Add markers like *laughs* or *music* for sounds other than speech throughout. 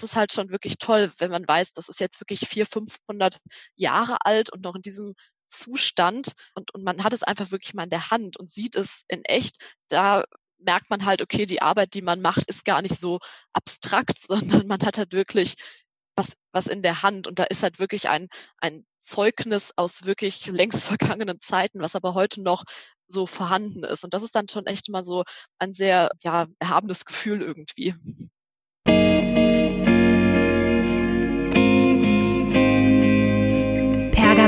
das ist halt schon wirklich toll, wenn man weiß, das ist jetzt wirklich 400, 500 Jahre alt und noch in diesem Zustand und, und man hat es einfach wirklich mal in der Hand und sieht es in echt. Da merkt man halt, okay, die Arbeit, die man macht, ist gar nicht so abstrakt, *laughs* sondern man hat halt wirklich was, was in der Hand und da ist halt wirklich ein, ein Zeugnis aus wirklich längst *laughs* vergangenen Zeiten, was aber heute noch so vorhanden ist. Und das ist dann schon echt mal so ein sehr, ja, erhabenes Gefühl irgendwie.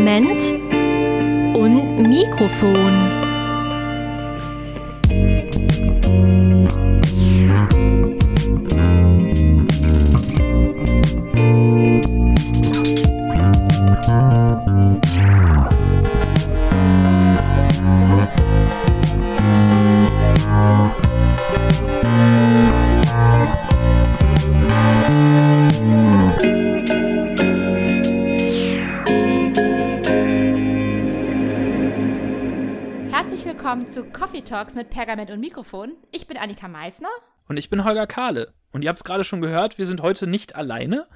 Pergament und Mikrofon. Willkommen zu Coffee Talks mit Pergament und Mikrofon. Ich bin Annika Meisner. Und ich bin Holger Kahle. Und ihr habt es gerade schon gehört, wir sind heute nicht alleine,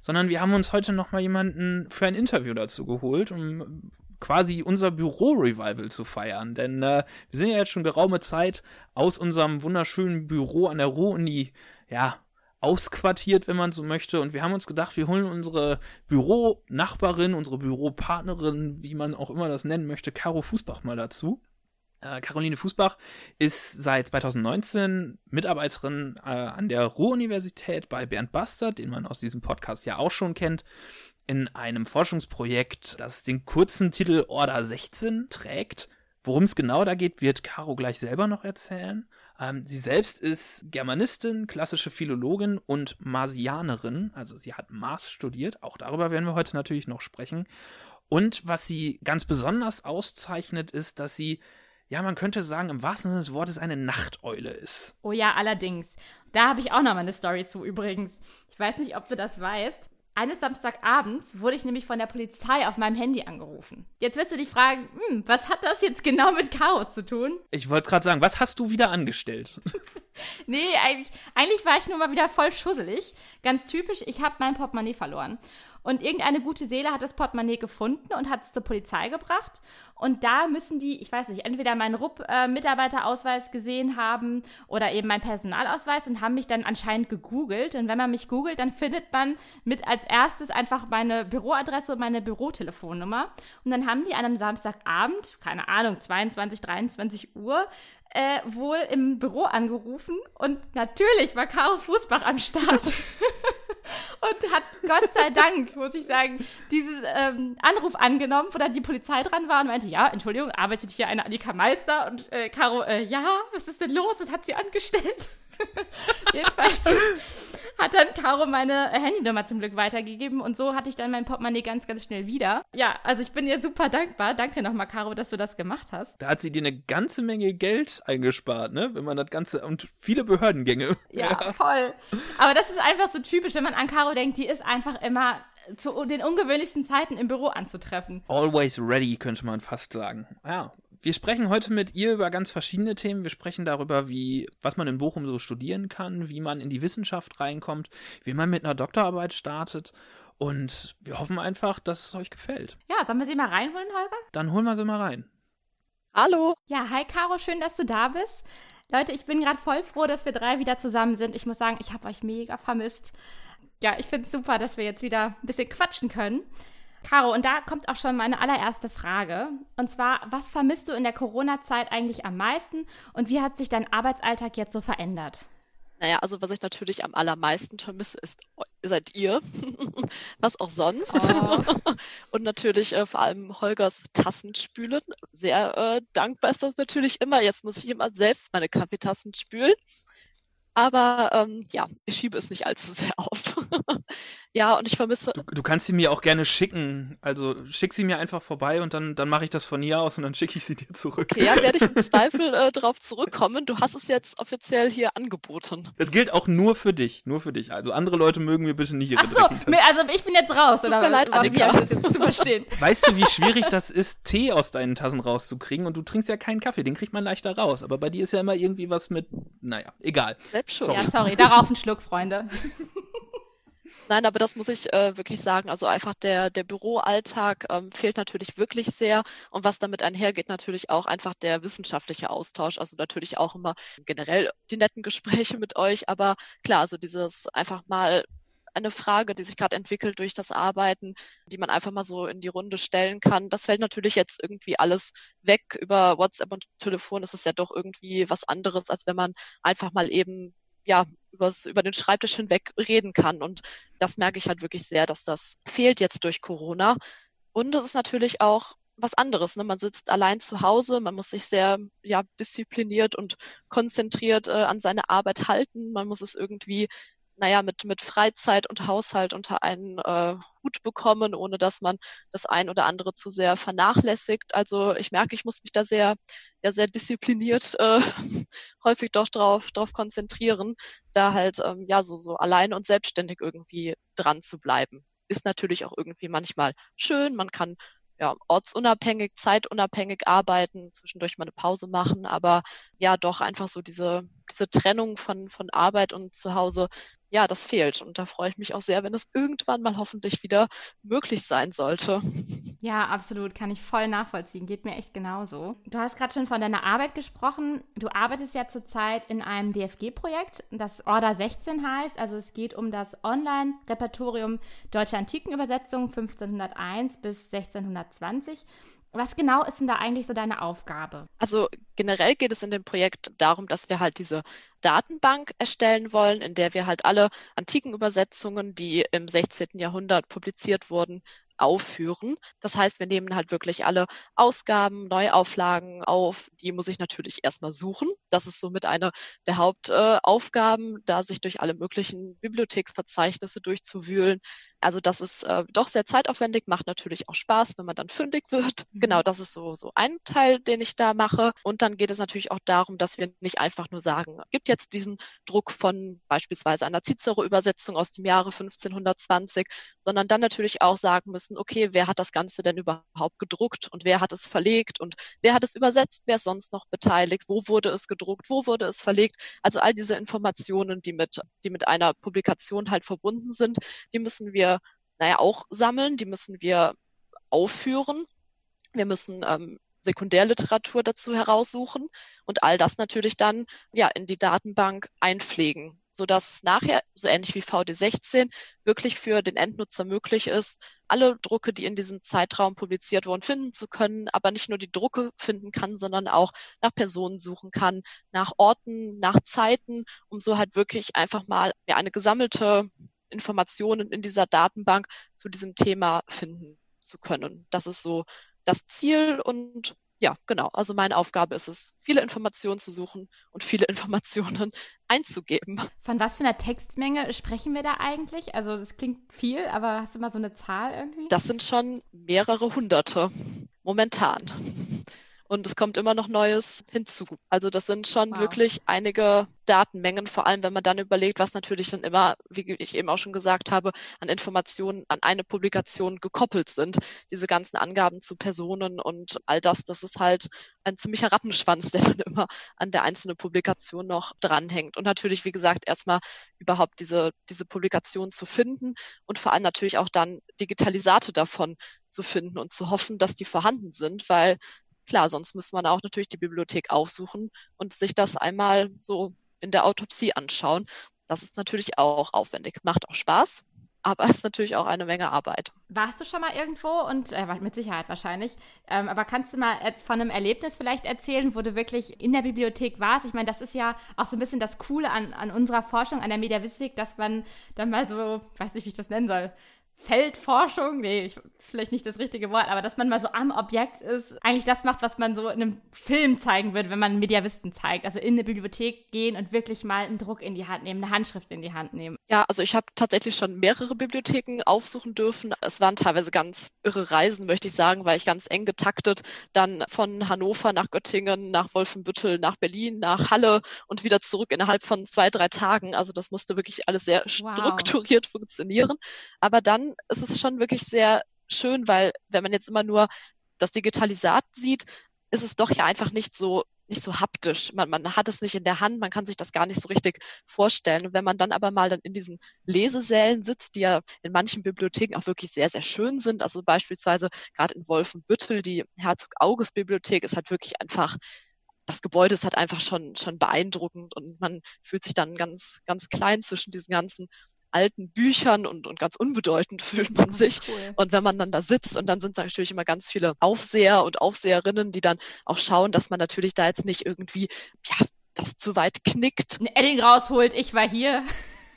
sondern wir haben uns heute nochmal jemanden für ein Interview dazu geholt, um quasi unser Büro-Revival zu feiern. Denn äh, wir sind ja jetzt schon geraume Zeit aus unserem wunderschönen Büro an der Ruhr-Uni, ja, ausquartiert, wenn man so möchte. Und wir haben uns gedacht, wir holen unsere Büronachbarin, unsere Büropartnerin, wie man auch immer das nennen möchte, Caro Fußbach mal dazu. Äh, Caroline Fußbach ist seit 2019 Mitarbeiterin äh, an der Ruhr-Universität bei Bernd Bastard, den man aus diesem Podcast ja auch schon kennt, in einem Forschungsprojekt, das den kurzen Titel Order 16 trägt. Worum es genau da geht, wird Caro gleich selber noch erzählen. Ähm, sie selbst ist Germanistin, klassische Philologin und Marsianerin, also sie hat Mars studiert, auch darüber werden wir heute natürlich noch sprechen. Und was sie ganz besonders auszeichnet, ist, dass sie ja, man könnte sagen, im wahrsten Sinne des Wortes eine Nachteule ist. Oh ja, allerdings. Da habe ich auch noch mal eine Story zu übrigens. Ich weiß nicht, ob du das weißt. Eines Samstagabends wurde ich nämlich von der Polizei auf meinem Handy angerufen. Jetzt wirst du dich fragen, hm, was hat das jetzt genau mit Caro zu tun? Ich wollte gerade sagen, was hast du wieder angestellt? *laughs* nee, eigentlich, eigentlich war ich nur mal wieder voll schusselig. Ganz typisch, ich habe mein Portemonnaie verloren. Und irgendeine gute Seele hat das Portemonnaie gefunden und hat es zur Polizei gebracht. Und da müssen die, ich weiß nicht, entweder meinen RUP-Mitarbeiterausweis gesehen haben oder eben meinen Personalausweis und haben mich dann anscheinend gegoogelt. Und wenn man mich googelt, dann findet man mit als erstes einfach meine Büroadresse und meine Bürotelefonnummer. Und dann haben die an einem Samstagabend, keine Ahnung, 22, 23 Uhr, äh, wohl im Büro angerufen und natürlich war Caro Fußbach am Start. *laughs* Und hat Gott sei Dank, muss ich sagen, diesen ähm, Anruf angenommen, wo dann die Polizei dran war und meinte, ja, Entschuldigung, arbeitet hier eine Annika Meister? Und äh, Caro, äh, ja, was ist denn los, was hat sie angestellt? *laughs* Jedenfalls hat dann Caro meine Handynummer zum Glück weitergegeben und so hatte ich dann mein Portemonnaie ganz, ganz schnell wieder. Ja, also ich bin ihr super dankbar. Danke nochmal, Caro, dass du das gemacht hast. Da hat sie dir eine ganze Menge Geld eingespart, ne? Wenn man das Ganze und viele Behördengänge. Ja, voll. Aber das ist einfach so typisch, wenn man an Caro denkt, die ist einfach immer zu den ungewöhnlichsten Zeiten im Büro anzutreffen. Always ready, könnte man fast sagen. Ja, wir sprechen heute mit ihr über ganz verschiedene Themen. Wir sprechen darüber, wie, was man in Bochum so studieren kann, wie man in die Wissenschaft reinkommt, wie man mit einer Doktorarbeit startet. Und wir hoffen einfach, dass es euch gefällt. Ja, sollen wir sie mal reinholen, Holger? Dann holen wir sie mal rein. Hallo. Ja, hi Caro, schön, dass du da bist. Leute, ich bin gerade voll froh, dass wir drei wieder zusammen sind. Ich muss sagen, ich habe euch mega vermisst. Ja, ich finde es super, dass wir jetzt wieder ein bisschen quatschen können. Caro, und da kommt auch schon meine allererste Frage. Und zwar, was vermisst du in der Corona-Zeit eigentlich am meisten und wie hat sich dein Arbeitsalltag jetzt so verändert? Naja, also was ich natürlich am allermeisten vermisse, ist seid ihr. *laughs* was auch sonst. Oh. *laughs* Und natürlich äh, vor allem Holgers Tassenspülen. Sehr äh, dankbar ist das natürlich immer. Jetzt muss ich immer selbst meine Kaffeetassen spülen. Aber ähm, ja, ich schiebe es nicht allzu sehr auf. *laughs* ja, und ich vermisse. Du, du, kannst sie mir auch gerne schicken. Also schick sie mir einfach vorbei und dann, dann mache ich das von hier aus und dann schicke ich sie dir zurück. Okay, ja, werde ich im *laughs* Zweifel äh, drauf zurückkommen. Du hast es jetzt offiziell hier angeboten. Das gilt auch nur für dich, nur für dich. Also andere Leute mögen mir bitte nicht ihre Ach so, also ich bin jetzt raus, oder? Tut mir leid, was, wie das jetzt zu verstehen? *laughs* Weißt du, wie schwierig das ist, Tee aus deinen Tassen rauszukriegen und du trinkst ja keinen Kaffee, den kriegt man leichter raus. Aber bei dir ist ja immer irgendwie was mit, naja, egal selbst schon. Ja, sorry, darauf ein Schluck, Freunde. *laughs* Nein, aber das muss ich äh, wirklich sagen. Also einfach der, der Büroalltag ähm, fehlt natürlich wirklich sehr. Und was damit einhergeht, natürlich auch einfach der wissenschaftliche Austausch. Also natürlich auch immer generell die netten Gespräche mit euch. Aber klar, also dieses einfach mal eine Frage, die sich gerade entwickelt durch das Arbeiten, die man einfach mal so in die Runde stellen kann. Das fällt natürlich jetzt irgendwie alles weg. Über WhatsApp und Telefon ist es ja doch irgendwie was anderes, als wenn man einfach mal eben ja, übers, über den Schreibtisch hinweg reden kann. Und das merke ich halt wirklich sehr, dass das fehlt jetzt durch Corona. Und es ist natürlich auch was anderes. Ne? Man sitzt allein zu Hause, man muss sich sehr ja, diszipliniert und konzentriert äh, an seine Arbeit halten. Man muss es irgendwie naja, mit, mit Freizeit und Haushalt unter einen äh, Hut bekommen, ohne dass man das ein oder andere zu sehr vernachlässigt. Also ich merke, ich muss mich da sehr, ja, sehr diszipliniert äh, *laughs* häufig doch drauf, drauf konzentrieren, da halt ähm, ja so, so allein und selbstständig irgendwie dran zu bleiben. Ist natürlich auch irgendwie manchmal schön. Man kann ja, ortsunabhängig, zeitunabhängig arbeiten, zwischendurch mal eine Pause machen, aber ja, doch einfach so diese, diese Trennung von, von Arbeit und Zuhause ja, das fehlt. Und da freue ich mich auch sehr, wenn es irgendwann mal hoffentlich wieder möglich sein sollte. Ja, absolut. Kann ich voll nachvollziehen. Geht mir echt genauso. Du hast gerade schon von deiner Arbeit gesprochen. Du arbeitest ja zurzeit in einem DFG-Projekt, das Order 16 heißt. Also es geht um das Online-Repertorium Deutsche Antikenübersetzung 1501 bis 1620. Was genau ist denn da eigentlich so deine Aufgabe? Also generell geht es in dem Projekt darum, dass wir halt diese Datenbank erstellen wollen, in der wir halt alle antiken Übersetzungen, die im 16. Jahrhundert publiziert wurden, aufführen. Das heißt, wir nehmen halt wirklich alle Ausgaben, Neuauflagen auf. Die muss ich natürlich erstmal suchen. Das ist somit eine der Hauptaufgaben, da sich durch alle möglichen Bibliotheksverzeichnisse durchzuwühlen. Also das ist äh, doch sehr zeitaufwendig, macht natürlich auch Spaß, wenn man dann fündig wird. Mhm. Genau, das ist so, so ein Teil, den ich da mache. Und dann geht es natürlich auch darum, dass wir nicht einfach nur sagen, es gibt jetzt diesen Druck von beispielsweise einer Cicero-Übersetzung aus dem Jahre 1520, sondern dann natürlich auch sagen müssen, okay, wer hat das Ganze denn überhaupt gedruckt und wer hat es verlegt und wer hat es übersetzt, wer ist sonst noch beteiligt, wo wurde es gedruckt, wo wurde es verlegt. Also all diese Informationen, die mit, die mit einer Publikation halt verbunden sind, die müssen wir naja, auch sammeln, die müssen wir aufführen. Wir müssen ähm, Sekundärliteratur dazu heraussuchen und all das natürlich dann ja in die Datenbank einpflegen, sodass nachher, so ähnlich wie VD16, wirklich für den Endnutzer möglich ist, alle Drucke, die in diesem Zeitraum publiziert wurden, finden zu können, aber nicht nur die Drucke finden kann, sondern auch nach Personen suchen kann, nach Orten, nach Zeiten, um so halt wirklich einfach mal ja, eine gesammelte Informationen in dieser Datenbank zu diesem Thema finden zu können. Das ist so das Ziel und ja, genau. Also meine Aufgabe ist es, viele Informationen zu suchen und viele *laughs* Informationen einzugeben. Von was für einer Textmenge sprechen wir da eigentlich? Also das klingt viel, aber hast du mal so eine Zahl irgendwie? Das sind schon mehrere hunderte momentan und es kommt immer noch Neues hinzu. Also das sind schon wow. wirklich einige Datenmengen, vor allem wenn man dann überlegt, was natürlich dann immer, wie ich eben auch schon gesagt habe, an Informationen an eine Publikation gekoppelt sind. Diese ganzen Angaben zu Personen und all das, das ist halt ein ziemlicher Rattenschwanz, *laughs* der dann immer an der einzelnen Publikation noch dranhängt. Und natürlich, wie gesagt, erstmal überhaupt diese, diese Publikation zu finden und vor allem natürlich auch dann Digitalisate davon zu finden und zu hoffen, dass die vorhanden sind, weil Klar, sonst müsste man auch natürlich die Bibliothek aufsuchen und sich das einmal so in der Autopsie anschauen. Das ist natürlich auch aufwendig, macht auch Spaß, aber *laughs* ist natürlich auch eine Menge Arbeit. Warst du schon mal irgendwo und äh, mit Sicherheit wahrscheinlich, ähm, aber kannst du mal von einem Erlebnis vielleicht erzählen, wo du wirklich in der Bibliothek warst? Ich meine, das ist ja auch so ein bisschen das Coole an, an unserer Forschung, an der Mediavistik, dass man dann mal so, weiß nicht, wie ich das nennen soll, Feldforschung, nee, ich, ist vielleicht nicht das richtige Wort, aber dass man mal so am Objekt ist, eigentlich das macht, was man so in einem Film zeigen würde, wenn man Mediavisten zeigt. Also in eine Bibliothek gehen und wirklich mal einen Druck in die Hand nehmen, eine Handschrift in die Hand nehmen. Ja, also ich habe tatsächlich schon mehrere Bibliotheken aufsuchen dürfen. Es waren teilweise ganz irre Reisen, möchte ich sagen, weil ich ganz eng getaktet dann von Hannover nach Göttingen, nach Wolfenbüttel, nach Berlin, nach Halle und wieder zurück innerhalb von zwei, drei Tagen. Also das musste wirklich alles sehr wow. strukturiert funktionieren. Aber dann ist es schon wirklich sehr schön, weil wenn man jetzt immer nur das Digitalisat sieht, ist es doch ja einfach nicht so nicht so haptisch. Man, man hat es nicht in der Hand, man kann sich das gar nicht so richtig vorstellen. Und wenn man dann aber mal dann in diesen Lesesälen sitzt, die ja in manchen Bibliotheken auch wirklich sehr, sehr schön sind, also beispielsweise gerade in Wolfenbüttel, die Herzog-August-Bibliothek ist halt wirklich einfach das Gebäude ist halt einfach schon, schon beeindruckend und man fühlt sich dann ganz, ganz klein zwischen diesen ganzen alten Büchern und, und ganz unbedeutend *laughs* fühlt man sich. Cool. Und wenn man dann da sitzt und dann sind da natürlich immer ganz viele Aufseher und Aufseherinnen, die dann auch schauen, dass man natürlich da jetzt nicht irgendwie, ja, das zu weit knickt. Ein Edding rausholt, ich war hier.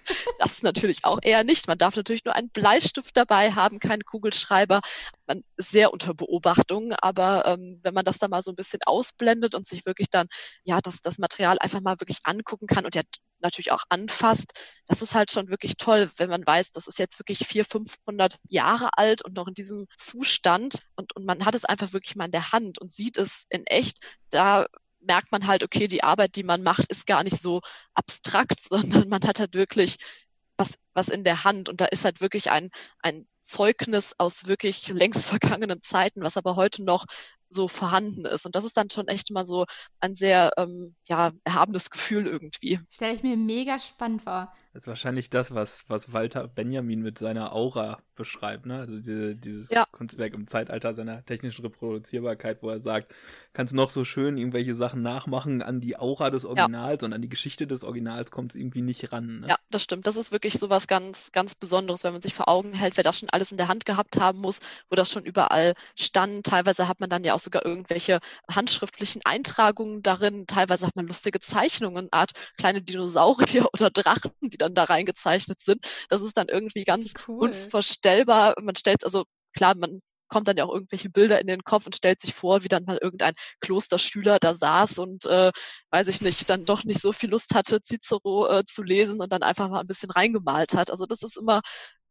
*laughs* Das natürlich auch eher nicht. Man darf natürlich nur einen Bleistift dabei haben, keinen Kugelschreiber. Man ist sehr unter Beobachtung, aber ähm, wenn man das dann mal so ein bisschen ausblendet und sich wirklich dann, ja, das, das Material einfach mal wirklich angucken kann und ja natürlich auch anfasst, das ist halt schon wirklich toll, wenn man weiß, das ist jetzt wirklich vier, 500 Jahre alt und noch in diesem Zustand und, und man hat es einfach wirklich mal in der Hand und sieht es in echt. Da merkt man halt, okay, die Arbeit, die man macht, ist gar nicht so abstrakt, *laughs* sondern man hat halt wirklich was, was in der Hand und da ist halt wirklich ein, ein Zeugnis aus wirklich längst *laughs* vergangenen Zeiten, was aber heute noch so vorhanden ist. Und das ist dann schon echt mal so ein sehr ähm, ja, erhabenes Gefühl irgendwie. Stelle ich mir mega spannend vor. Das ist wahrscheinlich das, was, was Walter Benjamin mit seiner Aura beschreibt, ne? Also diese, dieses ja. Kunstwerk im Zeitalter seiner technischen Reproduzierbarkeit, wo er sagt, kannst noch so schön irgendwelche Sachen nachmachen, an die Aura des Originals ja. und an die Geschichte des Originals kommt es irgendwie nicht ran. Ne? Ja, das stimmt. Das ist wirklich so was ganz, ganz Besonderes, wenn man sich vor Augen hält, wer das schon alles in der Hand gehabt haben muss, wo das schon überall stand. Teilweise hat man dann ja auch sogar irgendwelche handschriftlichen Eintragungen darin. Teilweise hat man lustige Zeichnungen, Art kleine Dinosaurier *laughs* oder Drachen, die dann da reingezeichnet sind. Das ist dann irgendwie ganz cool. unvorstellbar. Man stellt, also klar, man kommt dann ja auch irgendwelche Bilder in den Kopf und stellt sich vor, wie dann mal irgendein Klosterschüler da saß und, äh, weiß ich nicht, dann doch nicht so viel Lust hatte, Cicero äh, zu lesen und dann einfach mal ein bisschen reingemalt hat. Also das ist immer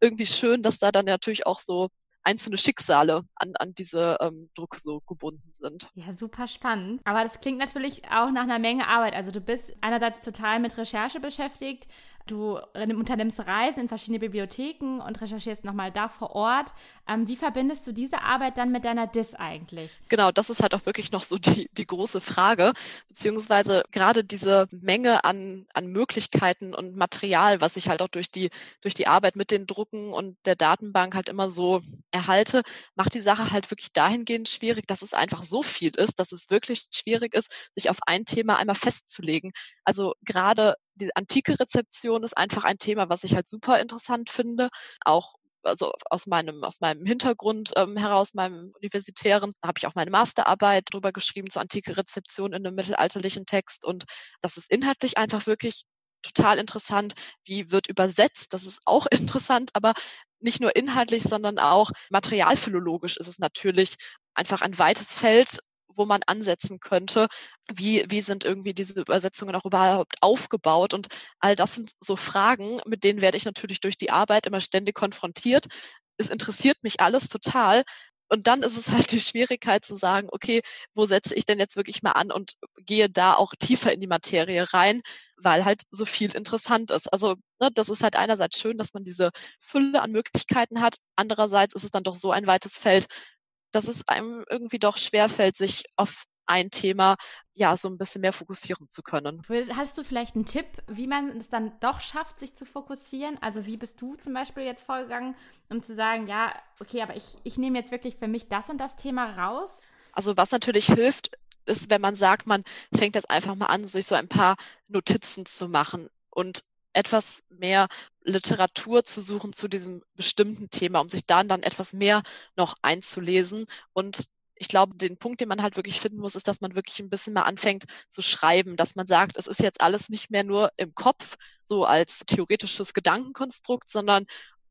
irgendwie schön, dass da dann natürlich auch so einzelne Schicksale an, an diese ähm, Druck so gebunden sind. Ja, super spannend. Aber das klingt natürlich auch nach einer Menge Arbeit. Also du bist einerseits total mit Recherche beschäftigt, Du unternimmst Reisen in verschiedene Bibliotheken und recherchierst nochmal da vor Ort. Ähm, wie verbindest du diese Arbeit dann mit deiner DIS eigentlich? Genau, das ist halt auch wirklich noch so die, die große Frage, beziehungsweise gerade diese Menge an, an Möglichkeiten und Material, was ich halt auch durch die, durch die Arbeit mit den Drucken und der Datenbank halt immer so erhalte, macht die Sache halt wirklich dahingehend schwierig, dass es einfach so viel ist, dass es wirklich schwierig ist, sich auf ein Thema einmal festzulegen. Also gerade die antike Rezeption ist einfach ein Thema, was ich halt super interessant finde. Auch also aus meinem aus meinem Hintergrund ähm, heraus, meinem universitären, habe ich auch meine Masterarbeit drüber geschrieben zur antike Rezeption in einem mittelalterlichen Text und das ist inhaltlich einfach wirklich total interessant. Wie wird übersetzt? Das ist auch *laughs* interessant, aber nicht nur inhaltlich, sondern auch materialphilologisch ist es natürlich einfach ein weites Feld, wo man ansetzen könnte. Wie, wie sind irgendwie diese Übersetzungen auch überhaupt aufgebaut? Und all das sind so Fragen, mit denen werde ich natürlich durch die Arbeit immer ständig konfrontiert. Es interessiert mich alles total. Und dann ist es halt die Schwierigkeit zu sagen, okay, wo setze ich denn jetzt wirklich mal an und gehe da auch tiefer in die Materie rein, weil halt so viel interessant ist. Also ne, das ist halt einerseits schön, dass man diese Fülle an Möglichkeiten hat. Andererseits ist es dann doch so ein weites Feld, dass es einem irgendwie doch schwerfällt, sich auf ein Thema ja so ein bisschen mehr fokussieren zu können. Hast du vielleicht einen Tipp, wie man es dann doch schafft, sich zu fokussieren? Also wie bist du zum Beispiel jetzt vorgegangen, um zu sagen, ja, okay, aber ich, ich nehme jetzt wirklich für mich das und das Thema raus? Also was natürlich hilft, ist, wenn man sagt, man fängt jetzt einfach mal an, sich so ein paar Notizen zu machen und etwas mehr Literatur zu suchen zu diesem bestimmten Thema, um sich dann dann etwas mehr noch einzulesen. Und ich glaube, den Punkt, den man halt wirklich finden muss, ist, dass man wirklich ein bisschen mal anfängt zu schreiben, dass man sagt, es ist jetzt alles nicht mehr nur im Kopf, so als theoretisches Gedankenkonstrukt, sondern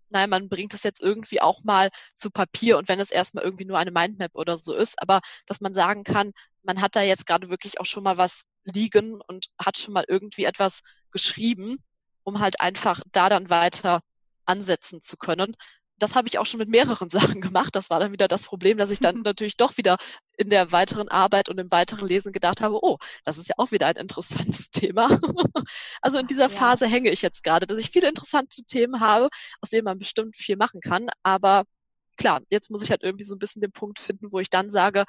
nein, man bringt es jetzt irgendwie auch mal zu Papier und wenn es erstmal irgendwie nur eine Mindmap oder so ist, aber dass man sagen kann, man hat da jetzt gerade wirklich auch schon mal was liegen und hat schon mal irgendwie etwas geschrieben um halt einfach da dann weiter ansetzen zu können. Das habe ich auch schon mit mehreren *laughs* Sachen gemacht. Das war dann wieder das Problem, dass ich dann *laughs* natürlich doch wieder in der weiteren Arbeit und im weiteren Lesen gedacht habe, oh, das ist ja auch wieder ein interessantes *laughs* Thema. also in dieser Phase ja. hänge ich jetzt gerade, dass ich viele interessante Themen habe, aus denen man bestimmt viel machen kann. Aber klar, jetzt muss ich halt irgendwie so ein bisschen den Punkt finden, wo ich dann sage,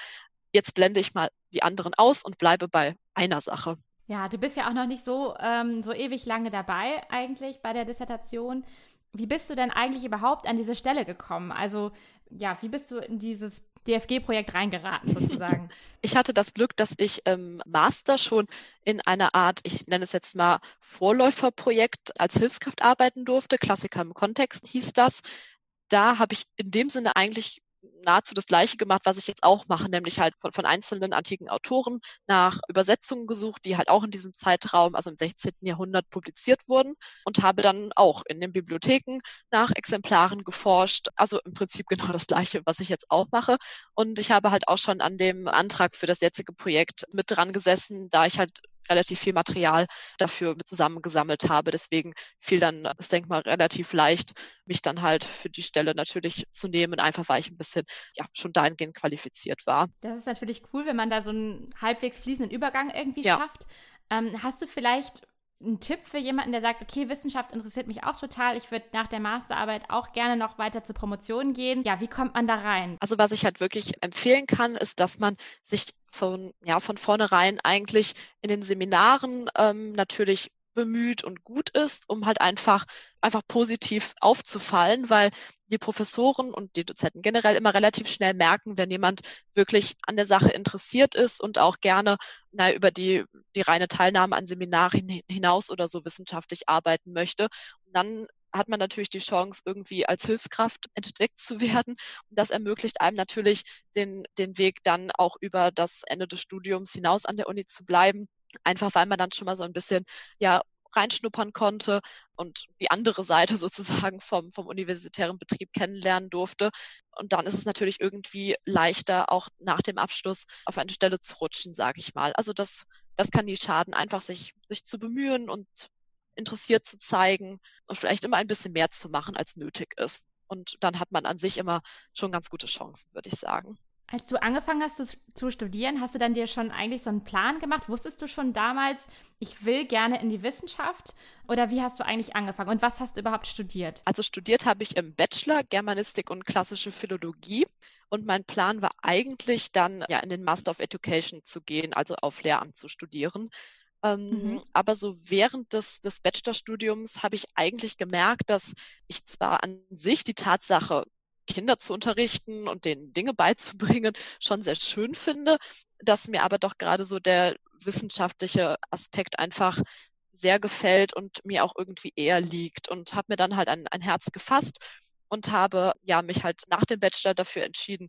jetzt blende ich mal die anderen aus und bleibe bei einer Sache. Ja, du bist ja auch noch nicht so, ähm, so ewig lange dabei eigentlich bei der Dissertation. Wie bist du denn eigentlich überhaupt an diese Stelle gekommen? Also, ja, wie bist du in dieses DFG-Projekt reingeraten sozusagen? *laughs* Ich hatte das Glück, dass ich im Master schon in einer Art, ich nenne es jetzt mal Vorläuferprojekt als Hilfskraft arbeiten durfte. Klassiker im Kontext hieß das. Da habe ich in dem Sinne eigentlich nahezu das Gleiche gemacht, was ich jetzt auch mache, nämlich halt von, von einzelnen antiken Autoren nach Übersetzungen gesucht, die halt auch in diesem Zeitraum, also im 16. Jahrhundert publiziert wurden und habe dann auch in den Bibliotheken nach Exemplaren geforscht. Also im Prinzip genau das Gleiche, was ich jetzt auch mache. Und ich habe halt auch schon an dem Antrag für das jetzige Projekt mit dran gesessen, da ich halt relativ viel Material dafür zusammengesammelt habe. Deswegen fiel dann das Denkmal relativ leicht, mich dann halt für die Stelle natürlich zu nehmen, einfach weil ich ein bisschen ja schon dahingehend qualifiziert war. Das ist natürlich cool, wenn man da so einen halbwegs fließenden Übergang irgendwie ja. schafft. Ähm, hast du vielleicht ein Tipp für jemanden, der sagt, okay, Wissenschaft interessiert mich auch total. Ich würde nach der Masterarbeit auch gerne noch weiter zur Promotion gehen. Ja, wie kommt man da rein? Also was ich halt wirklich empfehlen kann, ist, dass man sich von, ja, von vornherein eigentlich in den Seminaren ähm, natürlich bemüht und gut ist, um halt einfach, einfach positiv aufzufallen, weil die Professoren und die Dozenten generell immer relativ schnell merken, wenn jemand wirklich an der Sache interessiert ist und auch gerne na, über die, die reine Teilnahme an Seminaren hinaus oder so wissenschaftlich arbeiten möchte. Und dann hat man natürlich die Chance, irgendwie als Hilfskraft entdeckt zu werden. Und das ermöglicht einem natürlich den, den Weg dann auch über das Ende des Studiums hinaus an der Uni zu bleiben. Einfach weil man dann schon mal so ein bisschen, ja, reinschnuppern konnte und die andere Seite *laughs* sozusagen vom, vom universitären Betrieb kennenlernen durfte. Und dann ist es natürlich irgendwie leichter, auch nach dem Abschluss auf eine Stelle zu rutschen, sage ich mal. Also das, das kann nie schaden, einfach sich, sich zu bemühen und interessiert zu zeigen und vielleicht immer ein bisschen mehr zu machen, als nötig ist. Und dann hat man an sich immer schon ganz gute Chancen, würde ich sagen. Als du angefangen hast zu, zu, studieren, hast du dann dir schon eigentlich so einen Plan gemacht? Wusstest du schon damals, ich will gerne in die Wissenschaft? Oder wie hast du eigentlich angefangen? Und was hast du überhaupt studiert? Also studiert habe ich im Bachelor Germanistik und klassische Philologie. Und mein Plan war eigentlich dann ja in den Master of Education zu gehen, also auf Lehramt zu studieren. Ähm, mhm. Aber so während des, des Bachelorstudiums habe ich eigentlich gemerkt, dass ich zwar an sich die Tatsache, Kinder zu unterrichten und denen Dinge beizubringen, schon sehr schön finde, dass mir aber doch gerade so der wissenschaftliche Aspekt einfach sehr gefällt und mir auch irgendwie eher liegt und habe mir dann halt ein, ein Herz gefasst und habe ja mich halt nach dem Bachelor dafür entschieden,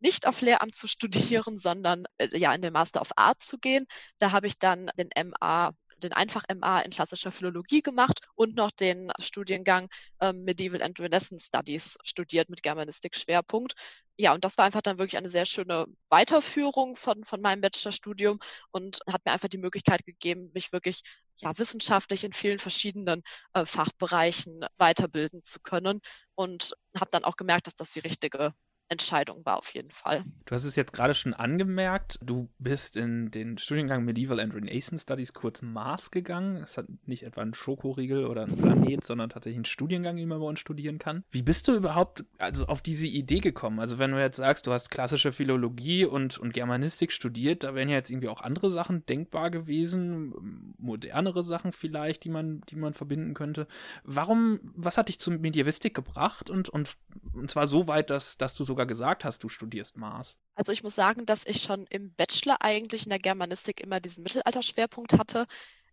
nicht auf Lehramt zu *laughs* studieren, sondern äh, ja in den Master of Art zu gehen. Da habe ich dann den MA den Einfach-MA in klassischer Philologie gemacht und noch den Studiengang ähm, Medieval and Renaissance Studies studiert mit Germanistik-Schwerpunkt. Ja, und das war einfach dann wirklich eine sehr schöne Weiterführung von, von meinem Bachelorstudium und hat mir einfach die Möglichkeit gegeben, mich wirklich ja, wissenschaftlich in vielen verschiedenen äh, Fachbereichen weiterbilden zu können und habe dann auch gemerkt, dass das die richtige Entscheidung war auf jeden Fall. Du hast es jetzt gerade schon angemerkt, du bist in den Studiengang Medieval and Renaissance Studies kurz Mars gegangen. Es hat nicht etwa einen Schokoriegel oder einen Planet, sondern tatsächlich einen Studiengang, den man bei uns studieren kann. Wie bist du überhaupt also auf diese Idee gekommen? Also wenn du jetzt sagst, du hast klassische Philologie und, und Germanistik studiert, da wären ja jetzt irgendwie auch andere Sachen denkbar gewesen, modernere Sachen vielleicht, die man, die man verbinden könnte. Warum, was hat dich zur Medievistik gebracht und, und, und zwar so weit, dass, dass du so sogar gesagt hast, du studierst Mars. Also ich muss sagen, dass ich schon im Bachelor eigentlich in der Germanistik immer diesen Mittelalterschwerpunkt hatte.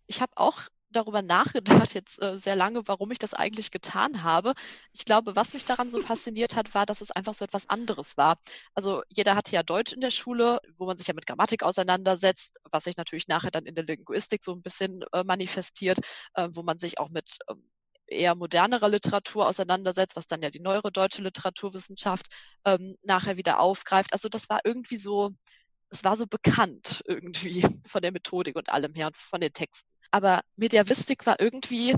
Ich habe auch darüber *laughs* nachgedacht jetzt äh, sehr lange, warum ich das eigentlich getan habe. Ich glaube, was mich daran so fasziniert hat, war, dass es einfach so etwas anderes war. Also jeder hatte ja Deutsch in der Schule, wo man sich ja mit Grammatik auseinandersetzt, was sich natürlich nachher dann in der Linguistik so ein bisschen äh, manifestiert, äh, wo man sich auch mit ähm, eher modernerer Literatur auseinandersetzt, was dann ja die neuere deutsche Literaturwissenschaft ähm, nachher wieder aufgreift. Also das war irgendwie so, es war so bekannt irgendwie *laughs* von der Methodik und allem her und von den Texten. Aber Mediavistik war irgendwie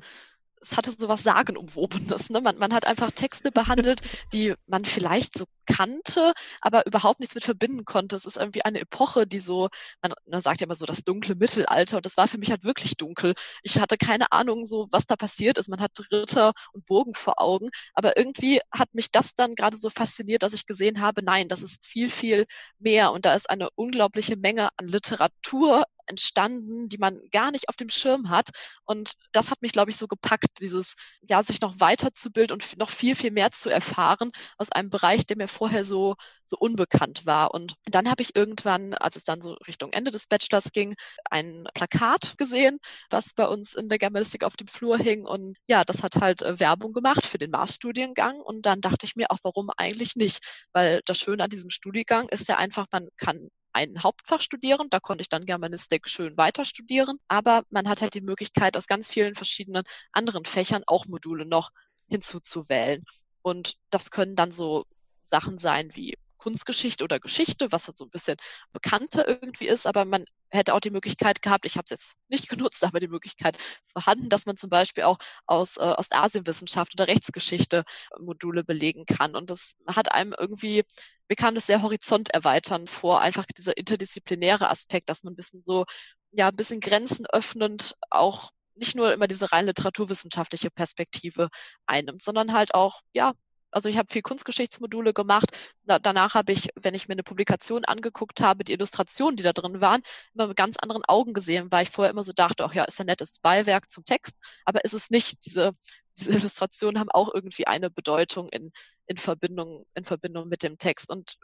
es hatte so was Sagenumwobenes. Ne? Man, man hat einfach Texte behandelt, die man vielleicht so kannte, aber überhaupt nichts mit verbinden konnte. Es ist irgendwie eine Epoche, die so, man, man sagt ja immer so das dunkle Mittelalter und das war für mich halt wirklich dunkel. Ich hatte keine Ahnung so, was da passiert ist. Man hat Ritter und Burgen vor Augen, aber irgendwie hat mich das dann gerade so fasziniert, dass ich gesehen habe, nein, das ist viel, viel mehr und da ist eine unglaubliche Menge an Literatur entstanden, die man gar nicht auf dem Schirm hat. Und das hat mich, glaube ich, so gepackt, dieses, ja, sich noch weiterzubilden und noch viel, viel mehr zu erfahren aus einem Bereich, der mir vorher so, so unbekannt war. Und dann habe ich irgendwann, als es dann so Richtung Ende des Bachelors ging, ein Plakat gesehen, was bei uns in der Germanistik auf dem Flur hing. Und ja, das hat halt äh, Werbung gemacht für den Masterstudiengang. Und dann dachte ich mir auch, warum eigentlich nicht? Weil das Schöne an diesem Studiengang ist ja einfach, man kann ein Hauptfach studieren. Da konnte ich dann Germanistik schön weiter studieren. Aber man hat halt die Möglichkeit, aus ganz vielen verschiedenen anderen Fächern auch Module noch hinzuzuwählen. Und das können dann so Sachen sein wie Kunstgeschichte oder Geschichte, was halt so ein bisschen bekannter irgendwie ist, aber man hätte auch die Möglichkeit gehabt, ich habe es jetzt nicht *laughs* genutzt, aber die Möglichkeit ist vorhanden, dass man zum Beispiel auch aus äh, Ostasienwissenschaft oder Rechtsgeschichte Module belegen kann. Und das hat einem irgendwie mir kam das sehr horizonterweiternd vor, einfach dieser interdisziplinäre Aspekt, dass man ein bisschen so, ja, ein bisschen Grenzen öffnend auch nicht nur immer diese rein literaturwissenschaftliche Perspektive einnimmt, sondern halt auch, ja, also ich habe viel Kunstgeschichtsmodule gemacht. Da, danach habe ich, wenn ich mir eine Publikation angeguckt habe, die Illustrationen, die da drin waren, immer mit ganz anderen Augen gesehen, weil ich vorher immer so dachte, ach ja, ist ein nettes Beiwerk zum Text, aber ist es nicht. Diese, *laughs* diese Illustrationen haben auch irgendwie eine Bedeutung in, in Verbindung, in Verbindung mit dem Text. Und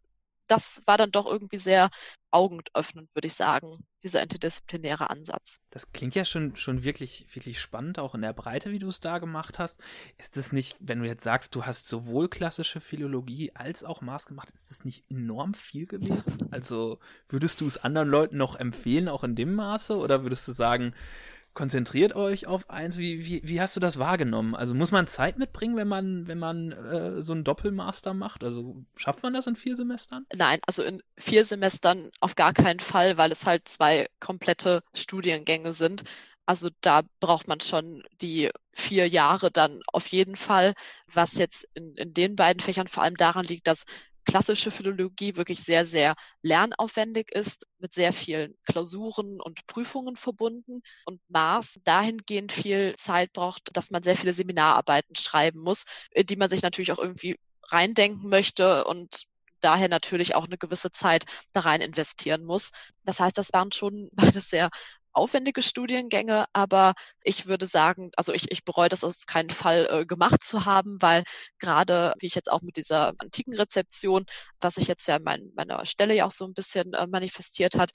das war dann doch irgendwie sehr augenöffnend, würde ich sagen, dieser interdisziplinäre Ansatz. Das klingt ja schon, schon wirklich, wirklich spannend, auch in der Breite, wie du es da gemacht hast. Ist es nicht, wenn du jetzt sagst, du hast sowohl klassische Philologie als auch Maß gemacht, ist das nicht enorm viel gewesen? Also würdest du es anderen Leuten noch empfehlen, auch in dem Maße? Oder würdest du sagen, konzentriert euch auf eins. Wie, wie, wie hast du das wahrgenommen? Also muss man Zeit mitbringen, wenn man, wenn man äh, so einen Doppelmaster macht? Also schafft man das in vier Semestern? Nein, also in vier Semestern auf gar keinen Fall, weil es halt zwei komplette Studiengänge sind. Also da braucht man schon die vier Jahre dann auf jeden Fall, was jetzt in, in den beiden Fächern vor allem daran liegt, dass klassische Philologie wirklich sehr, sehr lernaufwendig ist, mit sehr vielen Klausuren und Prüfungen verbunden und Maß dahingehend viel Zeit braucht, dass man sehr viele Seminararbeiten schreiben muss, die man sich natürlich auch irgendwie reindenken möchte und daher natürlich auch eine gewisse Zeit da rein investieren muss. Das heißt, das waren schon *laughs* beides sehr aufwendige Studiengänge, aber ich würde sagen, also ich, ich bereue das auf keinen Fall äh, gemacht zu haben, weil gerade, wie ich jetzt auch mit dieser antiken Rezeption, was sich jetzt ja in mein, meiner Stelle ja auch so ein bisschen äh, manifestiert hat,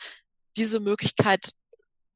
diese Möglichkeit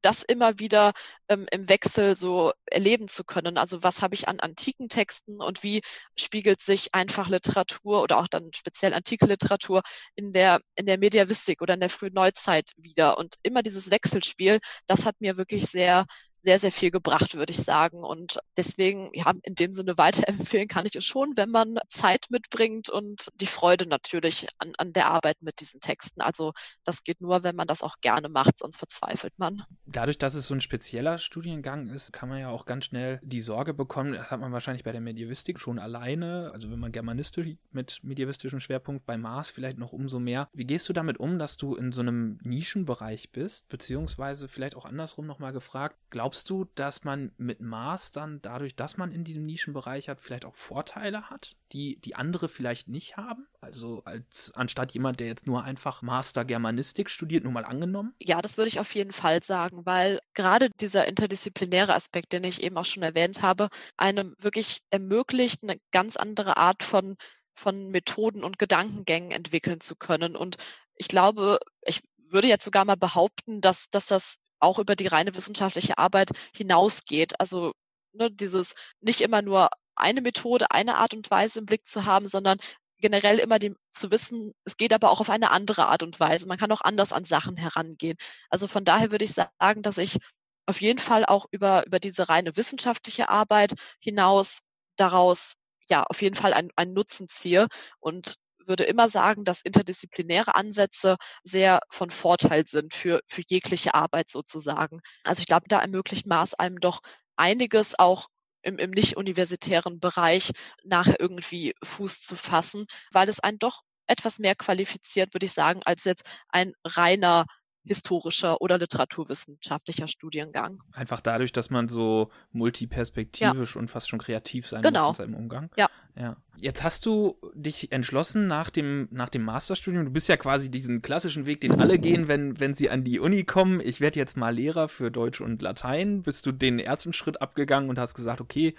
das immer wieder ähm, im Wechsel so erleben zu können. Also was habe ich an antiken Texten und wie spiegelt sich einfach Literatur oder auch dann speziell antike Literatur in der, in der Mediavistik oder in der frühen Neuzeit wieder. Und immer dieses Wechselspiel, das hat mir wirklich sehr sehr, sehr viel gebracht, würde ich sagen. Und deswegen, ja, in dem Sinne *laughs* weiterempfehlen kann ich es schon, wenn man Zeit mitbringt und die Freude natürlich an, an der Arbeit mit diesen Texten. Also das geht nur, wenn man das auch gerne macht, sonst verzweifelt man. Dadurch, dass es so ein spezieller Studiengang ist, kann man ja auch ganz schnell die Sorge bekommen, das hat man wahrscheinlich bei der Medievistik schon alleine, also wenn man Germanistik mit medievistischem Schwerpunkt bei Mars vielleicht noch umso mehr. Wie gehst du damit um, dass du in so einem Nischenbereich bist, beziehungsweise vielleicht auch andersrum nochmal gefragt, glaubst Glaubst du, dass man mit Mars dann dadurch, dass man in diesem Nischenbereich hat, vielleicht auch Vorteile hat, die die andere vielleicht nicht haben? Also als anstatt jemand, der jetzt nur einfach Master Germanistik studiert, nur mal angenommen? Ja, das würde ich auf jeden Fall sagen, weil gerade dieser interdisziplinäre Aspekt, den ich eben auch schon erwähnt habe, einem wirklich ermöglicht, eine ganz andere Art von von Methoden und Gedankengängen entwickeln zu können. Und ich glaube, ich würde jetzt sogar mal behaupten, dass, dass das auch über die reine wissenschaftliche Arbeit hinausgeht. Also ne, dieses nicht immer nur eine Methode, eine Art und Weise im Blick zu haben, sondern generell immer dem, zu wissen, es geht aber auch auf eine andere Art und Weise. Man kann auch anders an Sachen herangehen. Also von daher würde ich sagen, dass ich auf jeden Fall auch über, über diese reine wissenschaftliche Arbeit hinaus daraus ja auf jeden Fall einen, einen Nutzen ziehe und würde immer sagen, dass interdisziplinäre Ansätze sehr von Vorteil sind für, für jegliche Arbeit sozusagen. Also ich glaube, da ermöglicht Maß einem doch einiges auch im, im nicht-universitären Bereich nachher irgendwie Fuß zu fassen, weil es einen doch etwas mehr qualifiziert, würde ich sagen, als jetzt ein reiner historischer oder literaturwissenschaftlicher Studiengang. Einfach dadurch, dass man so multiperspektivisch ja. und fast schon kreativ sein genau. muss in seinem Umgang. Ja. ja. Jetzt hast du dich entschlossen nach dem, nach dem Masterstudium. Du bist ja quasi diesen klassischen Weg, den alle gehen, wenn, wenn sie an die Uni kommen. Ich werde jetzt mal Lehrer für Deutsch und Latein. Bist du den ersten Schritt abgegangen und hast gesagt, okay,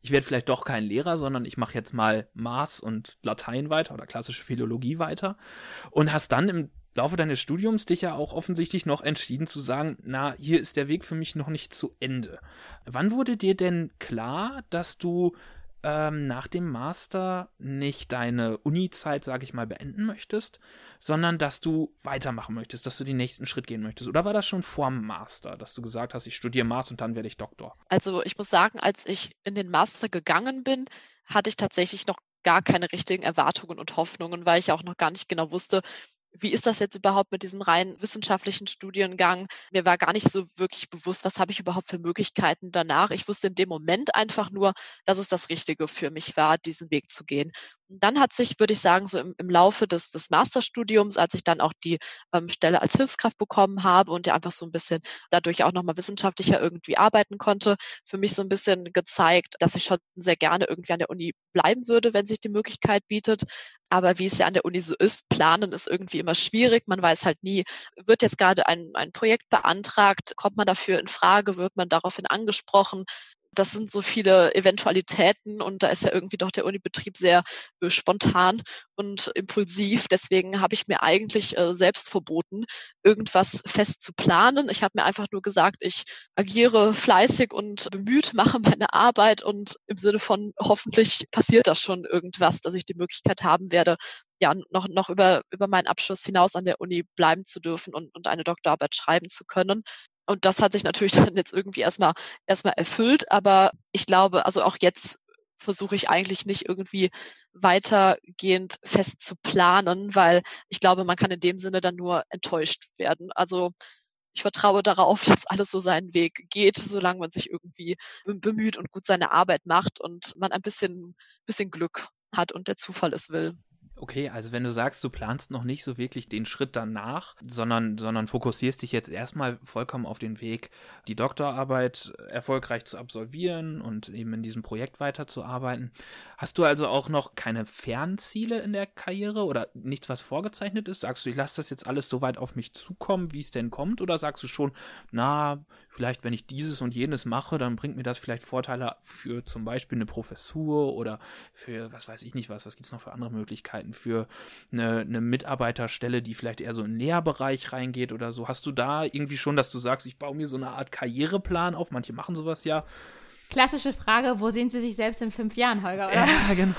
ich werde vielleicht doch kein Lehrer, sondern ich mache jetzt mal Maß und Latein weiter oder klassische Philologie weiter. Und hast dann im Laufe deines Studiums dich ja auch offensichtlich noch entschieden zu sagen, na, hier ist der Weg für mich noch nicht zu Ende. Wann wurde dir denn klar, dass du ähm, nach dem Master nicht deine Uni-Zeit, sage ich mal, beenden möchtest, sondern dass du weitermachen möchtest, dass du den nächsten Schritt gehen möchtest? Oder war das schon vorm Master, dass du gesagt hast, ich studiere Master und dann werde ich Doktor? Also ich muss sagen, als ich in den Master gegangen bin, hatte ich tatsächlich noch gar keine richtigen Erwartungen und Hoffnungen, weil ich auch noch gar nicht genau wusste, wie ist das jetzt überhaupt mit diesem rein wissenschaftlichen Studiengang? Mir war gar nicht so wirklich bewusst, was habe ich überhaupt für Möglichkeiten danach. Ich wusste in dem Moment einfach nur, dass es das Richtige für mich war, diesen Weg zu gehen. Dann hat sich, würde ich sagen, so im, im Laufe des, des Masterstudiums, als ich dann auch die ähm, Stelle als Hilfskraft bekommen habe und ja einfach so ein bisschen dadurch auch nochmal wissenschaftlicher irgendwie arbeiten konnte, für mich so ein bisschen gezeigt, dass ich schon sehr gerne irgendwie an der Uni bleiben würde, wenn sich die Möglichkeit bietet. Aber wie es ja an der Uni so ist, planen ist irgendwie immer schwierig. Man weiß halt nie, wird jetzt gerade ein, ein Projekt beantragt, kommt man dafür in Frage, wird man daraufhin angesprochen, das sind so viele Eventualitäten und da ist ja irgendwie doch der Unibetrieb sehr äh, spontan und impulsiv. Deswegen habe ich mir eigentlich äh, selbst verboten, irgendwas fest zu planen. Ich habe mir einfach nur gesagt, ich agiere fleißig und bemüht, mache meine Arbeit und im Sinne von hoffentlich passiert da schon irgendwas, dass ich die Möglichkeit haben werde, ja, noch, noch über, über meinen Abschluss hinaus an der Uni bleiben zu dürfen und, und eine Doktorarbeit schreiben zu können. Und das hat sich natürlich *laughs* dann jetzt irgendwie erstmal erstmal erfüllt, aber ich glaube, also auch jetzt versuche ich eigentlich nicht irgendwie weitergehend fest zu planen, weil ich glaube, man kann in dem Sinne dann nur enttäuscht werden. Also ich vertraue darauf, *laughs* dass alles so seinen Weg geht, solange man sich irgendwie bemüht und gut seine Arbeit macht und man ein bisschen, bisschen Glück hat und der Zufall es will. Okay, also wenn du sagst, du planst noch nicht so wirklich den Schritt danach, sondern, sondern fokussierst dich jetzt erstmal vollkommen auf den Weg, die Doktorarbeit erfolgreich zu absolvieren und eben in diesem Projekt weiterzuarbeiten. Hast du also auch noch keine Fernziele in der Karriere oder nichts, was vorgezeichnet ist? Sagst du, ich lasse das jetzt alles so weit auf mich zukommen, wie es denn kommt? Oder sagst du schon, na, vielleicht wenn ich dieses und jenes mache, dann bringt mir das vielleicht Vorteile für zum Beispiel eine Professur oder für, was weiß ich nicht was, was gibt es noch für andere Möglichkeiten? Für eine, eine Mitarbeiterstelle, die vielleicht eher so in den Lehrbereich reingeht oder so? Hast du da irgendwie schon, dass du sagst, ich baue mir so eine Art Karriereplan auf? Manche machen sowas ja. Klassische Frage, wo sehen Sie sich selbst in fünf Jahren, Holger? Oder? Ja, genau.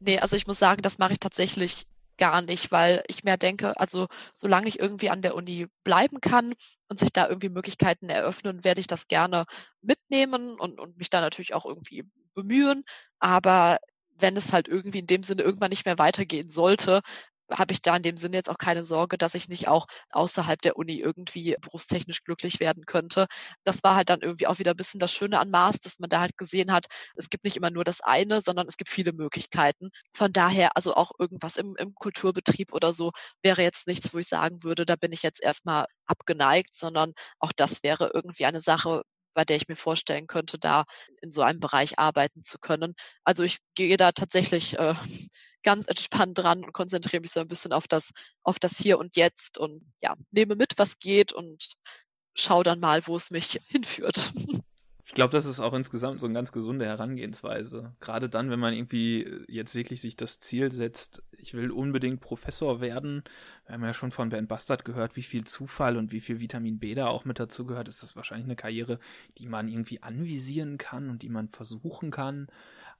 nee, also ich muss sagen, das mache ich tatsächlich gar nicht, weil ich mehr denke, also solange ich irgendwie an der Uni bleiben kann und sich da irgendwie Möglichkeiten eröffnen, werde ich das gerne mitnehmen und, und mich da natürlich auch irgendwie bemühen. Aber wenn es halt irgendwie in dem Sinne irgendwann nicht mehr weitergehen sollte, habe ich da in dem Sinne jetzt auch keine Sorge, dass ich nicht auch außerhalb der Uni irgendwie berufstechnisch glücklich werden könnte. Das war halt dann irgendwie auch wieder ein bisschen das Schöne an Mars, dass man da halt gesehen hat, es gibt nicht immer nur das eine, sondern es gibt viele Möglichkeiten. Von daher, also auch irgendwas im, im Kulturbetrieb oder so wäre jetzt nichts, wo ich sagen würde, da bin ich jetzt erstmal abgeneigt, sondern auch das wäre irgendwie eine Sache, bei der ich mir vorstellen könnte, da in so einem Bereich arbeiten zu können. Also ich gehe da tatsächlich äh, *laughs* ganz entspannt dran und konzentriere mich so ein bisschen auf das, auf das Hier und Jetzt und ja, nehme mit, was geht und schau dann mal, wo es mich *laughs* hinführt. *laughs* Ich glaube, das ist auch insgesamt so eine ganz gesunde Herangehensweise. Gerade dann, wenn man irgendwie jetzt wirklich sich das Ziel setzt, ich will unbedingt Professor werden. Wir haben ja schon von Bernd Bastard gehört, wie viel Zufall und wie viel Vitamin B da auch mit dazu gehört. Ist das wahrscheinlich eine Karriere, die man irgendwie anvisieren kann und die man versuchen kann.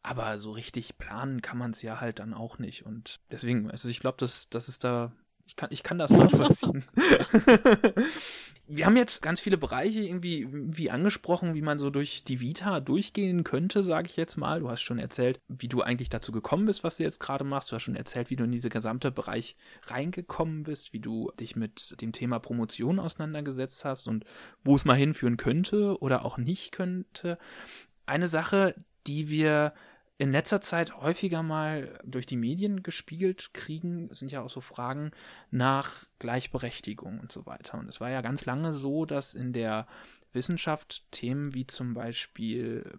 Aber so richtig planen kann man es ja halt dann auch nicht. Und deswegen, also ich glaube, dass, dass es da Ich kann, ich kann das nachvollziehen. *laughs* *laughs* Wir haben jetzt ganz viele Bereiche irgendwie wie angesprochen, wie man so durch die Vita durchgehen könnte, sage ich jetzt mal. Du hast schon erzählt, wie du eigentlich dazu gekommen bist, was du jetzt gerade machst. Du hast schon erzählt, wie du in diese gesamte Bereich reingekommen bist, wie du dich mit dem Thema Promotion auseinandergesetzt hast und wo es mal hinführen könnte oder auch nicht könnte. Eine Sache, die wir in letzter Zeit häufiger mal durch die Medien gespiegelt kriegen, sind ja auch so Fragen nach Gleichberechtigung und so weiter. Und es war ja ganz lange so, dass in der Wissenschaft Themen wie zum Beispiel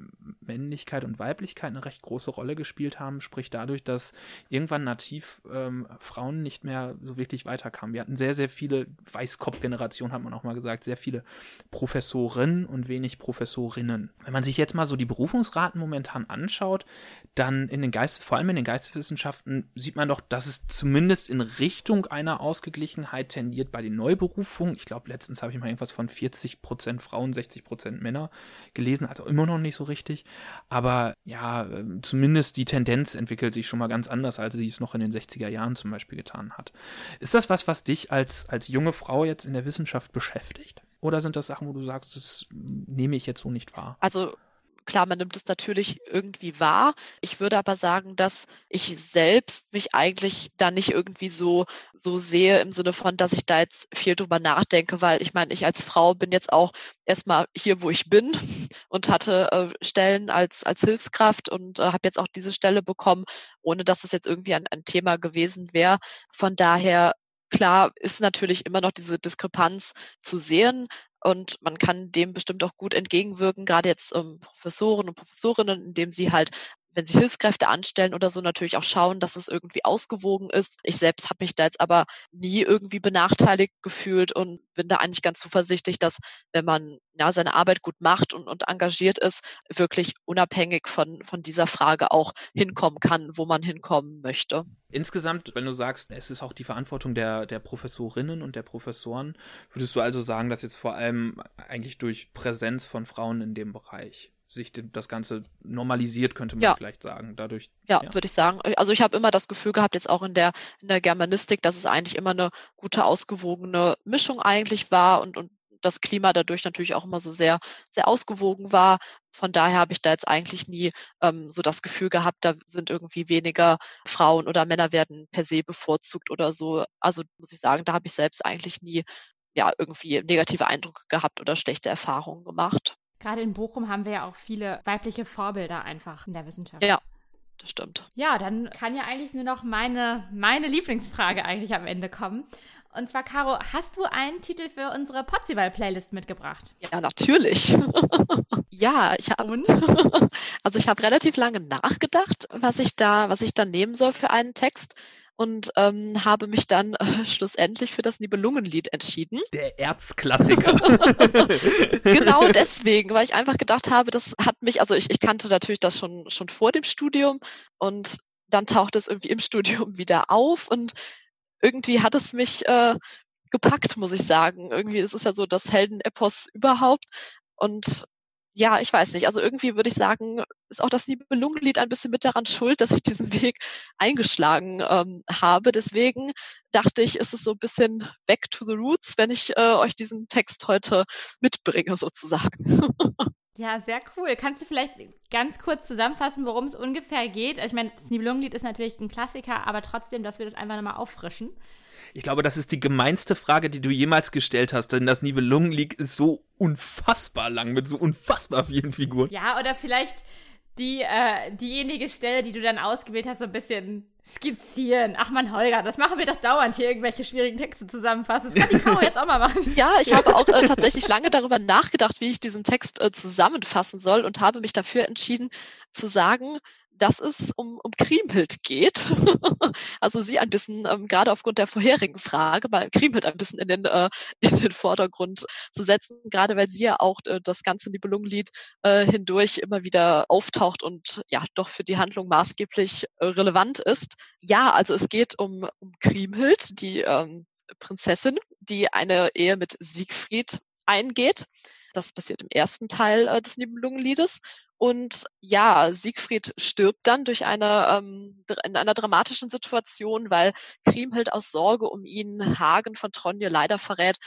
Männlichkeit und Weiblichkeit eine recht große Rolle gespielt haben, sprich dadurch, dass irgendwann nativ ähm, Frauen nicht mehr so wirklich weiterkamen. Wir hatten sehr, sehr viele, Weißkopfgeneration hat man auch mal gesagt, sehr viele Professorinnen und wenig Professorinnen. Wenn man sich jetzt mal so die Berufungsraten momentan anschaut, dann in den Geist, vor allem in den Geisteswissenschaften sieht man doch, dass es zumindest in Richtung einer Ausgeglichenheit tendiert bei den Neuberufungen. Ich glaube, letztens habe ich mal irgendwas von 40 Prozent Frauen Frauen, 60 Prozent Männer gelesen, also immer noch nicht so richtig. Aber ja, ähm, zumindest die Tendenz entwickelt sich schon mal ganz anders, als sie es noch in den 60er Jahren zum Beispiel getan hat. Ist das was, was dich als, als junge Frau jetzt in der Wissenschaft beschäftigt? Oder sind das Sachen, wo du sagst, das nehme ich jetzt so nicht wahr? Also Klar, man nimmt es natürlich irgendwie wahr. Ich würde aber sagen, dass ich selbst mich eigentlich da nicht irgendwie so, so sehe im Sinne von, dass ich da jetzt viel drüber nachdenke, weil ich meine, ich als Frau bin jetzt auch erstmal hier, wo ich bin *laughs* und hatte äh, Stellen als, als Hilfskraft und äh, habe jetzt auch diese Stelle bekommen, ohne dass es jetzt irgendwie ein, ein Thema gewesen wäre. Von daher Klar ist natürlich immer noch diese Diskrepanz zu sehen, und man kann dem bestimmt auch gut entgegenwirken, gerade jetzt ähm, Professoren und Professorinnen, indem sie halt wenn sie Hilfskräfte anstellen oder so, natürlich auch schauen, dass es irgendwie ausgewogen ist. Ich selbst habe mich da jetzt aber nie irgendwie benachteiligt gefühlt und bin da eigentlich ganz zuversichtlich, dass wenn man ja, seine Arbeit gut macht und, und engagiert ist, wirklich unabhängig von, von dieser Frage auch hinkommen kann, wo man hinkommen möchte. Insgesamt, wenn du sagst, es ist auch die Verantwortung der, der Professorinnen und der Professoren, würdest du also sagen, dass jetzt vor allem eigentlich durch Präsenz von Frauen in dem Bereich sich das Ganze normalisiert, könnte man ja. vielleicht sagen. Dadurch. Ja, ja. würde ich sagen. Also ich habe immer das Gefühl gehabt, jetzt auch in der, in der Germanistik, dass es eigentlich immer eine gute, ausgewogene Mischung eigentlich war und, und das Klima dadurch natürlich auch immer so sehr, sehr ausgewogen war. Von daher habe ich da jetzt eigentlich nie ähm, so das Gefühl gehabt, da sind irgendwie weniger Frauen oder Männer werden per se bevorzugt oder so. Also muss ich sagen, da habe ich selbst eigentlich nie ja irgendwie negative Eindrücke gehabt oder schlechte Erfahrungen gemacht. Gerade in Bochum haben wir ja auch viele weibliche Vorbilder einfach in der Wissenschaft. Ja, das stimmt. Ja, dann kann ja eigentlich nur noch meine, meine Lieblingsfrage eigentlich am Ende kommen. Und zwar, Caro, hast du einen Titel für unsere Potzival-Playlist mitgebracht? Ja, natürlich. *laughs* ja, ich habe. *laughs* Also ich habe relativ lange nachgedacht, was ich da, was ich da nehmen soll für einen Text und ähm, habe mich dann äh, schlussendlich für das Nibelungenlied entschieden. Der Erzklassiker. *laughs* genau *laughs* deswegen, weil ich einfach gedacht habe, das hat mich, also ich, ich kannte natürlich das schon, schon vor dem Studium und dann taucht es irgendwie im Studium *laughs* wieder auf und irgendwie hat es mich äh, gepackt, muss ich sagen. Irgendwie ist es ja so das Heldenepos überhaupt. Und ja, ich weiß nicht. Also irgendwie würde ich sagen, ist auch das Nibelungenlied ein bisschen mit daran schuld, dass ich diesen Weg eingeschlagen ähm, habe. Deswegen dachte ich, ist es so ein bisschen back to the roots, wenn ich äh, euch diesen Text heute mitbringe, sozusagen. *laughs* Ja, sehr cool. Kannst du vielleicht ganz kurz zusammenfassen, worum es ungefähr geht? Also ich meine, das Nibelungenlied ist natürlich ein Klassiker, aber trotzdem, dass wir das einfach nochmal auffrischen. Ich glaube, das ist die gemeinste Frage, die du jemals gestellt hast, denn das Nibelungenlied ist so unfassbar lang mit so unfassbar vielen Figuren. Ja, oder vielleicht die, äh, diejenige Stelle, die du dann ausgewählt hast, so ein bisschen skizzieren. Ach man, Holger, das machen wir doch dauernd hier irgendwelche schwierigen Texte zusammenfassen. Das kann die Caro jetzt auch mal machen. Ja, ich habe auch äh, tatsächlich lange darüber nachgedacht, wie ich diesen Text äh, zusammenfassen soll und habe mich dafür entschieden zu sagen, dass es um, um Kriemhild geht. *laughs* also sie ein bisschen, ähm, gerade aufgrund der vorherigen Frage, mal Kriemhild ein bisschen in den, äh, *laughs* in den Vordergrund zu setzen, gerade weil sie ja auch äh, das ganze Nibelungenlied äh, hindurch immer wieder auftaucht und ja doch für die Handlung maßgeblich äh, relevant ist. Ja, also es geht um, um Kriemhild, die ähm, Prinzessin, die eine Ehe mit Siegfried eingeht. Das passiert im ersten Teil äh, des Nibelungenliedes. Und ja, Siegfried stirbt dann durch eine ähm, in einer dramatischen Situation, weil Kriemhild aus Sorge um ihn Hagen von Tronje leider verrät,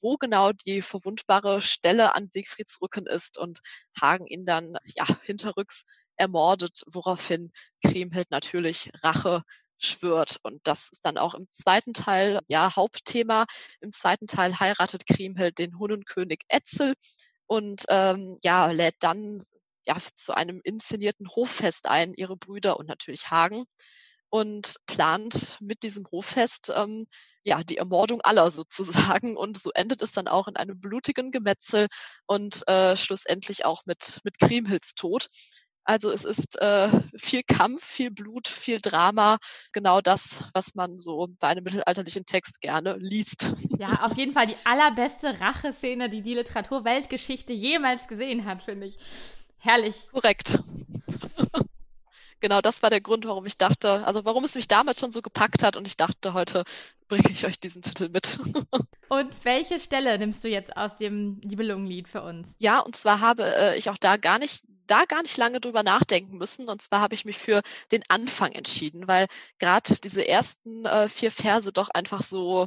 wo genau die verwundbare Stelle an Siegfrieds Rücken ist und Hagen ihn dann ja hinterrücks ermordet, woraufhin Kriemhild natürlich Rache schwört. Und das ist dann auch im zweiten Teil ja Hauptthema. Im zweiten Teil heiratet Kriemhild den Hunnenkönig Etzel und ähm, ja lädt dann ja zu einem inszenierten Hoffest ein, ihre Brüder und natürlich Hagen und plant mit diesem Hoffest ähm, ja die Ermordung aller sozusagen *laughs* und so endet es dann auch in einem blutigen Gemetzel und äh, schlussendlich auch mit mit Kriemhilds Tod. Also es ist äh, viel Kampf, viel Blut, viel Drama, genau das, was man so bei einem mittelalterlichen Text gerne liest. Ja, auf jeden Fall die allerbeste Racheszene, die die Literaturweltgeschichte jemals gesehen hat, finde ich. Herrlich. Korrekt. *laughs* genau das war der Grund, warum ich dachte, also warum es mich damals schon so gepackt hat und ich dachte, heute bringe ich euch diesen Titel mit. *laughs* und welche Stelle nimmst du jetzt aus dem Nibelungenlied für uns? Ja, und zwar habe äh, ich auch da gar nicht da gar nicht lange drüber nachdenken müssen. Und zwar habe ich mich für den Anfang entschieden, weil gerade diese ersten äh, vier Verse doch einfach so,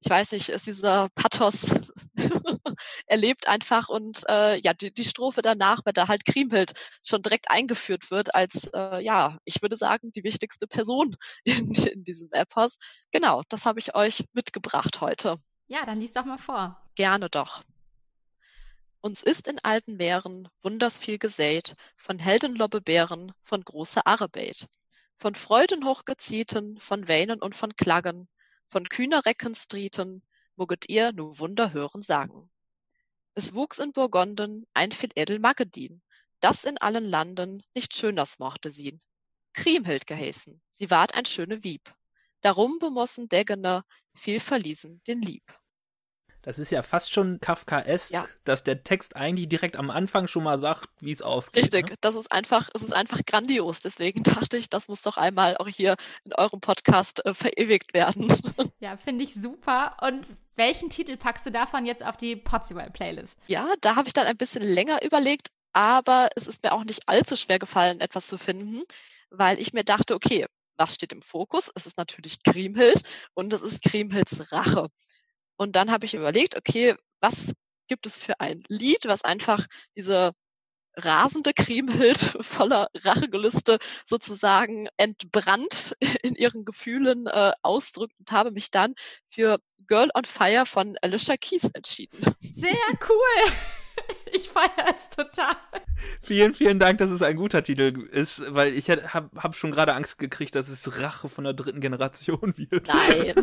ich weiß nicht, ist dieser Pathos *laughs* erlebt einfach und äh, ja, die, die Strophe danach, wenn da halt Kriemhild schon direkt eingeführt wird als, äh, ja, ich würde sagen, die wichtigste Person *laughs* in, in diesem Epos. Genau, das habe ich euch mitgebracht heute. Ja, dann liest doch mal vor. Gerne doch. Uns ist in alten Meeren wunders viel gesät, von Heldenlobbebeeren, von große Arbeit, von Freuden hochgezieten, von Weinen und von Klagen, von kühner Reckenstrieten, moget ihr nu Wunder hören sagen. Es wuchs in Burgonden ein viel edel Magedin, das in allen Landen nicht schöners mochte sien. Kriemhild geheißen, sie ward ein schöne Wieb. Darum bemossen Degene viel verließen den Lieb. Das ist ja fast schon Kafkaesk, ja. dass der Text eigentlich direkt am Anfang schon mal sagt, wie es ausgeht. Richtig, ne? das ist einfach, es ist einfach grandios. Deswegen dachte ich, das muss doch einmal auch hier in eurem Podcast äh, verewigt werden. *laughs* Ja, finde ich super. Und welchen Titel packst du davon jetzt auf die Pottswell-Playlist? Ja, da habe ich dann ein bisschen länger überlegt, aber es ist mir auch nicht allzu schwer gefallen, etwas zu finden, weil ich mir dachte, okay, was steht im Fokus? Es ist natürlich Kriemhild und es ist Kriemhilds Rache. Und dann habe ich überlegt, okay, was gibt es für ein Lied, was einfach diese rasende Kriemhild *laughs* voller Rachegelüste sozusagen entbrannt *laughs* in ihren Gefühlen äh, ausdrückt und habe mich dann für Girl on Fire von Alicia Keys entschieden. Sehr cool. *laughs* Ich feiere es total. Vielen, vielen Dank, dass es ein guter Titel ist, weil ich habe hab schon gerade Angst gekriegt, dass es Rache von der dritten Generation wird. Nein.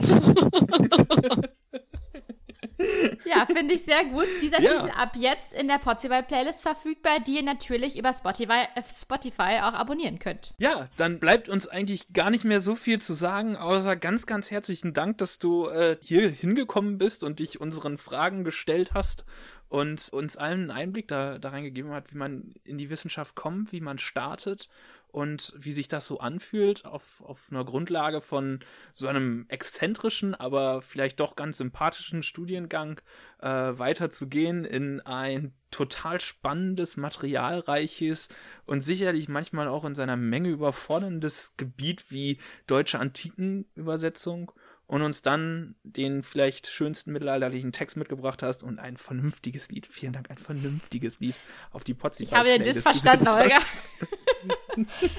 Ja, finde ich sehr gut. Dieser ja. Titel ab jetzt in der Potzival Playlist verfügbar, die ihr natürlich über Spotify, äh, Spotify auch abonnieren könnt. Ja, dann bleibt uns eigentlich gar nicht mehr so viel zu sagen, außer ganz, ganz herzlichen Dank, dass du äh, hier hingekommen bist und dich unseren Fragen gestellt hast und uns allen einen Einblick da, da reingegeben hat, wie man in die Wissenschaft kommt, wie man startet und wie sich das so anfühlt, auf, auf einer Grundlage von so einem exzentrischen, aber vielleicht doch ganz sympathischen Studiengang äh, weiterzugehen in ein total spannendes, materialreiches und sicherlich manchmal auch in seiner Menge überforderndes Gebiet wie deutsche Antikenübersetzung und uns dann den vielleicht schönsten mittelalterlichen Text mitgebracht hast und ein vernünftiges Lied. Vielen Dank, ein vernünftiges Lied auf die Potzi. Ich habe den Diss verstanden, Olga. *laughs*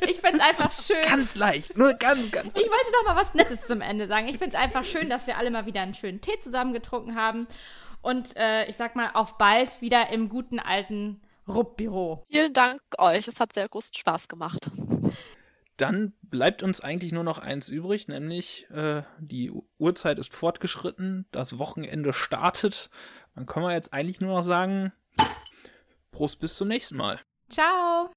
ich finde es einfach schön. Ganz leicht, nur ganz, ganz. Ich wollte noch mal was Nettes zum Ende sagen. Ich finde es einfach schön, dass wir alle mal wieder einen schönen Tee zusammen getrunken haben und äh, ich sag mal auf bald wieder im guten alten Rupp-Büro. Vielen Dank euch. Es hat sehr großen Spaß gemacht. Dann bleibt uns eigentlich nur noch eins übrig, nämlich äh, die Uhrzeit ist fortgeschritten, das Wochenende startet. Dann können wir jetzt eigentlich nur noch sagen, Prost bis zum nächsten Mal. Ciao.